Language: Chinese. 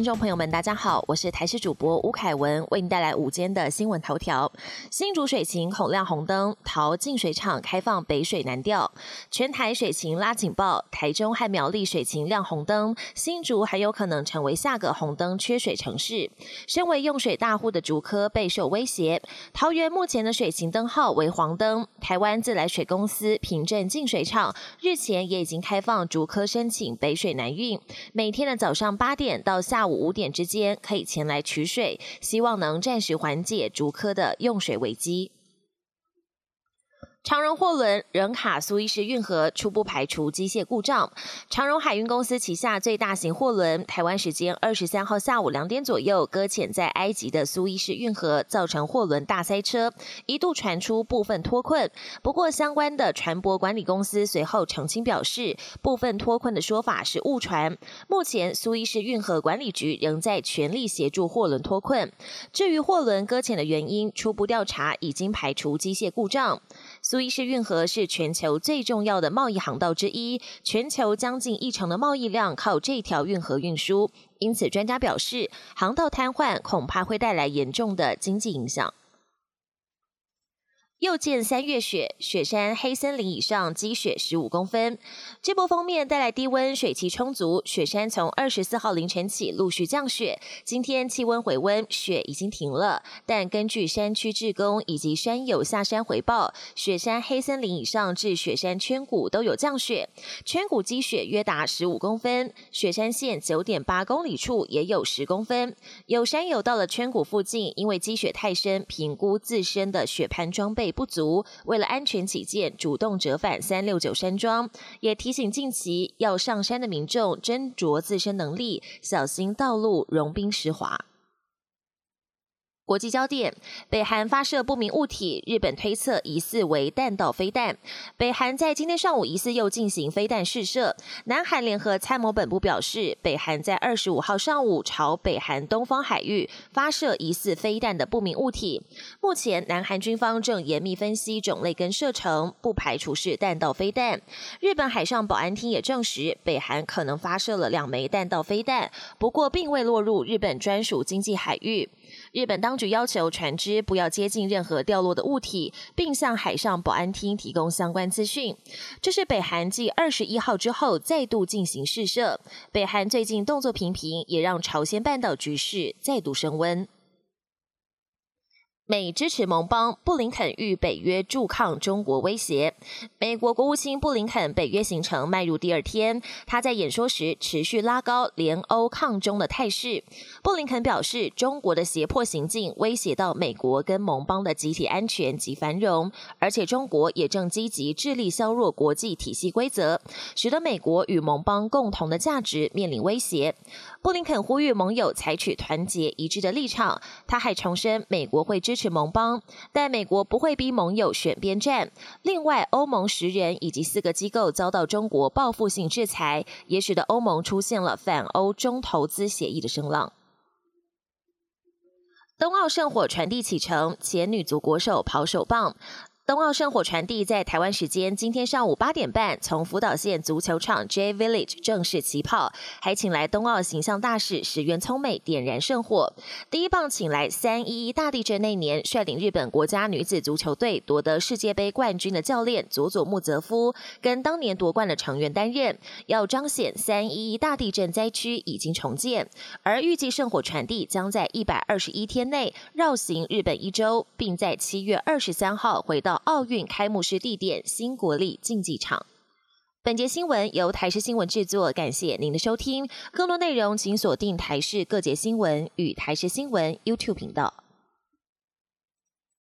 听众朋友们，大家好，我是台视主播吴凯文，为您带来午间的新闻头条。新竹水情恐亮红灯，桃净水厂开放北水南调，全台水情拉警报，台中和苗栗水情亮红灯，新竹还有可能成为下个红灯缺水城市。身为用水大户的竹科备受威胁，桃园目前的水情灯号为黄灯。台湾自来水公司平镇净水厂日前也已经开放竹科申请北水南运，每天的早上八点到下午五点之间可以前来取水，希望能暂时缓解竹科的用水危机。长荣货轮仍卡苏伊士运河初步排除机械故障。长荣海运公司旗下最大型货轮，台湾时间二十三号下午两点左右搁浅在埃及的苏伊士运河，造成货轮大塞车，一度传出部分脱困。不过，相关的船舶管理公司随后澄清表示，部分脱困的说法是误传。目前，苏伊士运河管理局仍在全力协助货轮脱困。至于货轮搁浅的原因，初步调查已经排除机械故障。苏伊士运河是全球最重要的贸易航道之一，全球将近一成的贸易量靠这条运河运输。因此，专家表示，航道瘫痪恐怕会带来严重的经济影响。又见三月雪，雪山黑森林以上积雪十五公分。这波封面带来低温，水汽充足。雪山从二十四号凌晨起陆续降雪，今天气温回温，雪已经停了。但根据山区志工以及山友下山回报，雪山黑森林以上至雪山圈谷都有降雪，圈谷积雪约达十五公分。雪山线九点八公里处也有十公分。有山友到了圈谷附近，因为积雪太深，评估自身的雪攀装备。不足，为了安全起见，主动折返三六九山庄，也提醒近期要上山的民众斟酌自身能力，小心道路融冰石滑。国际焦点：北韩发射不明物体，日本推测疑似为弹道飞弹。北韩在今天上午疑似又进行飞弹试射。南韩联合参谋本部表示，北韩在二十五号上午朝北韩东方海域发射疑似飞弹的不明物体。目前，南韩军方正严密分析种类跟射程，不排除是弹道飞弹。日本海上保安厅也证实，北韩可能发射了两枚弹道飞弹，不过并未落入日本专属经济海域。日本当局要求船只不要接近任何掉落的物体，并向海上保安厅提供相关资讯。这是北韩继二十一号之后再度进行试射。北韩最近动作频频，也让朝鲜半岛局势再度升温。美支持盟邦，布林肯与北约驻抗中国威胁。美国国务卿布林肯北约行程迈入第二天，他在演说时持续拉高联欧抗中的态势。布林肯表示，中国的胁迫行径威胁到美国跟盟邦的集体安全及繁荣，而且中国也正积极致力削弱国际体系规则，使得美国与盟邦共同的价值面临威胁。布林肯呼吁盟友采取团结一致的立场。他还重申，美国会支持是盟邦，但美国不会逼盟友选边站。另外，欧盟十人以及四个机构遭到中国报复性制裁，也使得欧盟出现了反欧中投资协议的声浪。冬奥圣火传递启程，前女足国手跑手棒。冬奥圣火传递在台湾时间今天上午八点半，从福岛县足球场 J Village 正式起跑，还请来冬奥形象大使石原聪美点燃圣火。第一棒请来三一一大地震那年率领日本国家女子足球队夺得世界杯冠军的教练佐佐木泽夫，跟当年夺冠的成员担任，要彰显三一一大地震灾区已经重建。而预计圣火传递将在一百二十一天内绕行日本一周，并在七月二十三号回到奥运开幕式地点新国立竞技场。本节新闻由台视新闻制作，感谢您的收听。更多内容请锁定台视各节新闻与台视新闻 YouTube 频道。